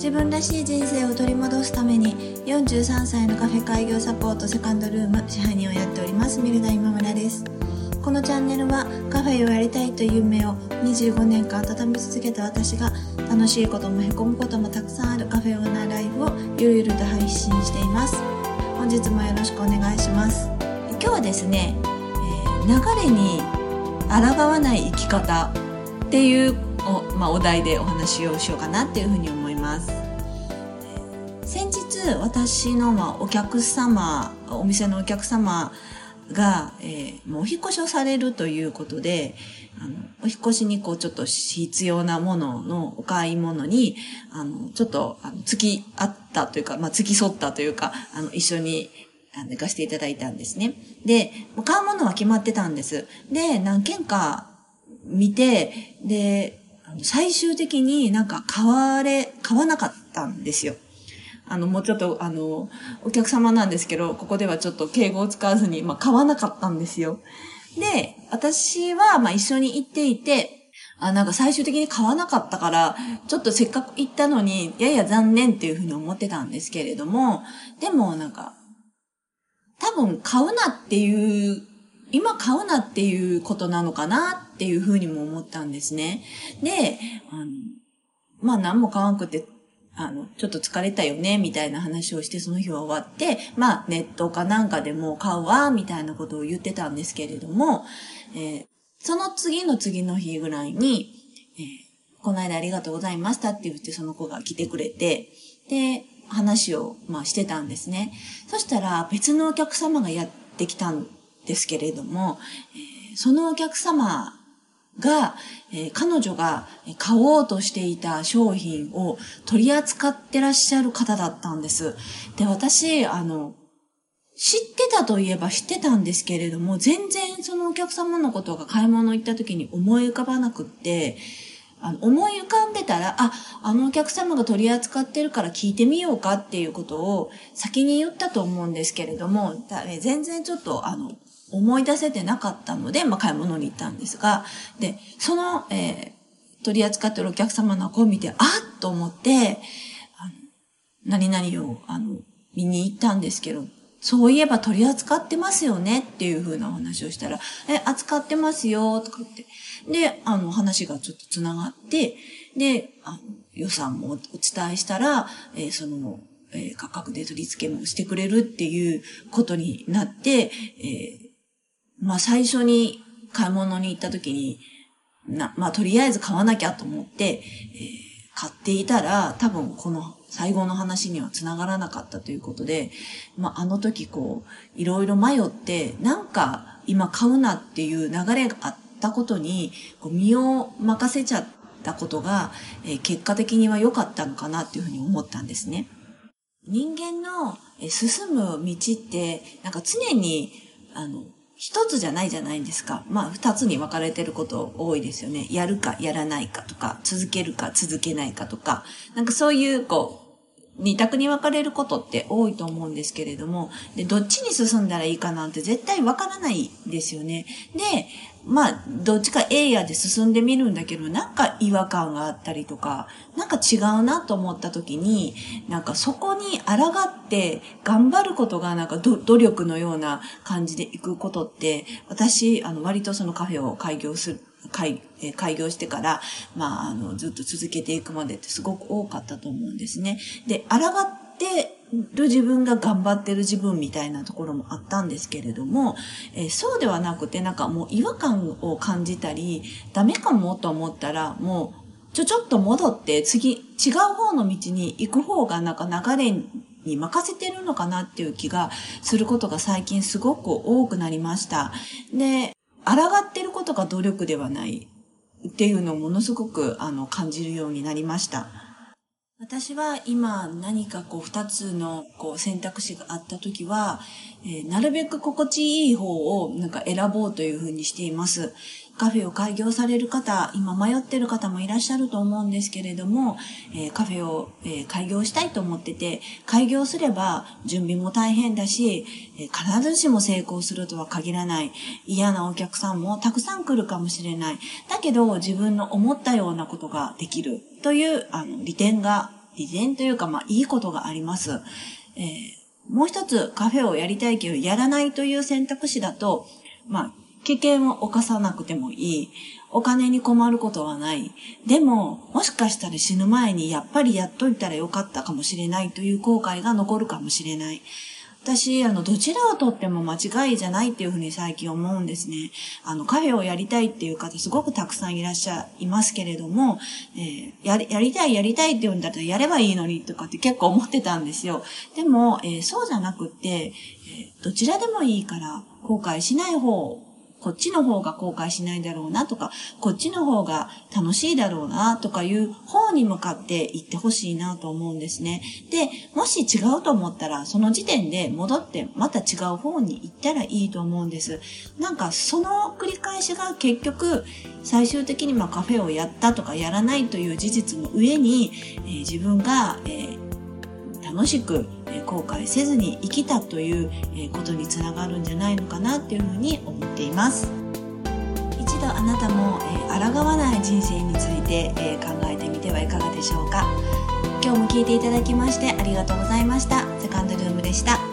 自分らしい人生を取り戻すために43歳のカフェ開業サポートセカンドルーム支配人をやっておりますミルダ今村です。このチャンネルはカフェをやりたいという夢を25年間温め続けた私が楽しいこともへこむこともたくさんあるカフェオーナーライフをゆるゆると配信しています。本日もよろしくお願いします。今日はですね、えー、流れに抗わない生き方っていうお,、まあ、お題でお話をしようかなっていうふうに思います。ます先日私のまお客様お店のお客様が、えー、もうお引越しをされるということで、あの、お引越しにこうちょっと必要なもののお買い物に、あの、ちょっと、あの、付き合ったというか、まあ、付き添ったというか、あの、一緒に、あの、行かせていただいたんですね。で、買うものは決まってたんです。で、何件か見て、で、最終的になんか買われ、買わなかったんですよ。あの、もうちょっと、あの、お客様なんですけど、ここではちょっと敬語を使わずに、まあ、買わなかったんですよ。で、私は、ま、一緒に行っていて、あ、なんか最終的に買わなかったから、ちょっとせっかく行ったのに、やや残念っていうふうに思ってたんですけれども、でもなんか、多分買うなっていう、今買うなっていうことなのかなっていうふうにも思ったんですね。で、あの、まあ何も買わんくてあの、ちょっと疲れたよね、みたいな話をして、その日は終わって、まあ、ネットかなんかでも買うわ、みたいなことを言ってたんですけれども、えー、その次の次の日ぐらいに、えー、この間ありがとうございましたって言ってその子が来てくれて、で、話を、まあ、してたんですね。そしたら、別のお客様がやってきたんですけれども、えー、そのお客様が、えー、彼女が買おうとしていた商品を取り扱ってらっしゃる方だったんです。で、私、あの、知ってたといえば知ってたんですけれども、全然そのお客様のことが買い物行った時に思い浮かばなくって、あの思い浮かんでたら、あ、あのお客様が取り扱ってるから聞いてみようかっていうことを先に言ったと思うんですけれども、全然ちょっとあの、思い出せてなかったので、まあ、買い物に行ったんですが、で、その、えー、取り扱ってるお客様の子を見て、あっと思って、あの、何々を、あの、見に行ったんですけど、そういえば取り扱ってますよねっていう風なお話をしたら、え、扱ってますよ、とか言って。で、あの、話がちょっと繋がって、で、あの予算もお伝えしたら、えー、その、えー、価格で取り付けもしてくれるっていうことになって、えーまあ最初に買い物に行った時に、な、まあとりあえず買わなきゃと思って、えー、買っていたら、多分この最後の話には繋がらなかったということで、まああの時こう、いろいろ迷って、なんか今買うなっていう流れがあったことに、こう身を任せちゃったことが、えー、結果的には良かったのかなっていうふうに思ったんですね。人間の進む道って、なんか常に、あの、一つじゃないじゃないですか。まあ、二つに分かれてること多いですよね。やるか、やらないかとか、続けるか、続けないかとか、なんかそういう、こう、二択に分かれることって多いと思うんですけれども、で、どっちに進んだらいいかなんて絶対分からないですよね。で、まあ、どっちか A やで進んでみるんだけど、なんか違和感があったりとか、なんか違うなと思った時に、なんかそこに抗って頑張ることがなんか努力のような感じで行くことって、私、あの、割とそのカフェを開業する、開開業してから、まあ、あの、ずっと続けていくまでってすごく多かったと思うんですね。で、抗ってる自分が頑張ってる自分みたいなところもあったんですけれども、えー、そうではなくてなんかもう違和感を感じたり、ダメかもと思ったらもうちょちょっと戻って次違う方の道に行く方がなんか流れに任せてるのかなっていう気がすることが最近すごく多くなりました。で、抗ってることが努力ではないっていうのをものすごくあの感じるようになりました。私は今何かこう二つのこう選択肢があった時は、えー、なるべく心地いい方をなんか選ぼうというふうにしています。カフェを開業される方、今迷ってる方もいらっしゃると思うんですけれども、えー、カフェを、えー、開業したいと思ってて、開業すれば準備も大変だし、え必ずしも成功するとは限らない。嫌なお客さんもたくさん来るかもしれない。だけど自分の思ったようなことができるというあの利点が利点というか、まあ、いいことがあります。えー、もう一つ、カフェをやりたいけど、やらないという選択肢だと、まあ、危険を犯さなくてもいい。お金に困ることはない。でも、もしかしたら死ぬ前にやっぱりやっといたらよかったかもしれないという後悔が残るかもしれない。私、あの、どちらをとっても間違いじゃないっていうふうに最近思うんですね。あの、カフェをやりたいっていう方すごくたくさんいらっしゃいますけれども、えー、やり、やりたいやりたいって言うんだったらやればいいのにとかって結構思ってたんですよ。でも、えー、そうじゃなくって、えー、どちらでもいいから後悔しない方こっちの方が後悔しないだろうなとか、こっちの方が楽しいだろうなとかいう方に向かって行ってほしいなと思うんですね。で、もし違うと思ったら、その時点で戻ってまた違う方に行ったらいいと思うんです。なんかその繰り返しが結局、最終的にまあカフェをやったとかやらないという事実の上に、えー、自分が、えー楽しく後悔せずに生きたということにつながるんじゃないのかなっていうふうに思っています。一度あなたも抗わない人生について考えてみてはいかがでしょうか。今日も聞いていただきましてありがとうございました。セカンドルームでした。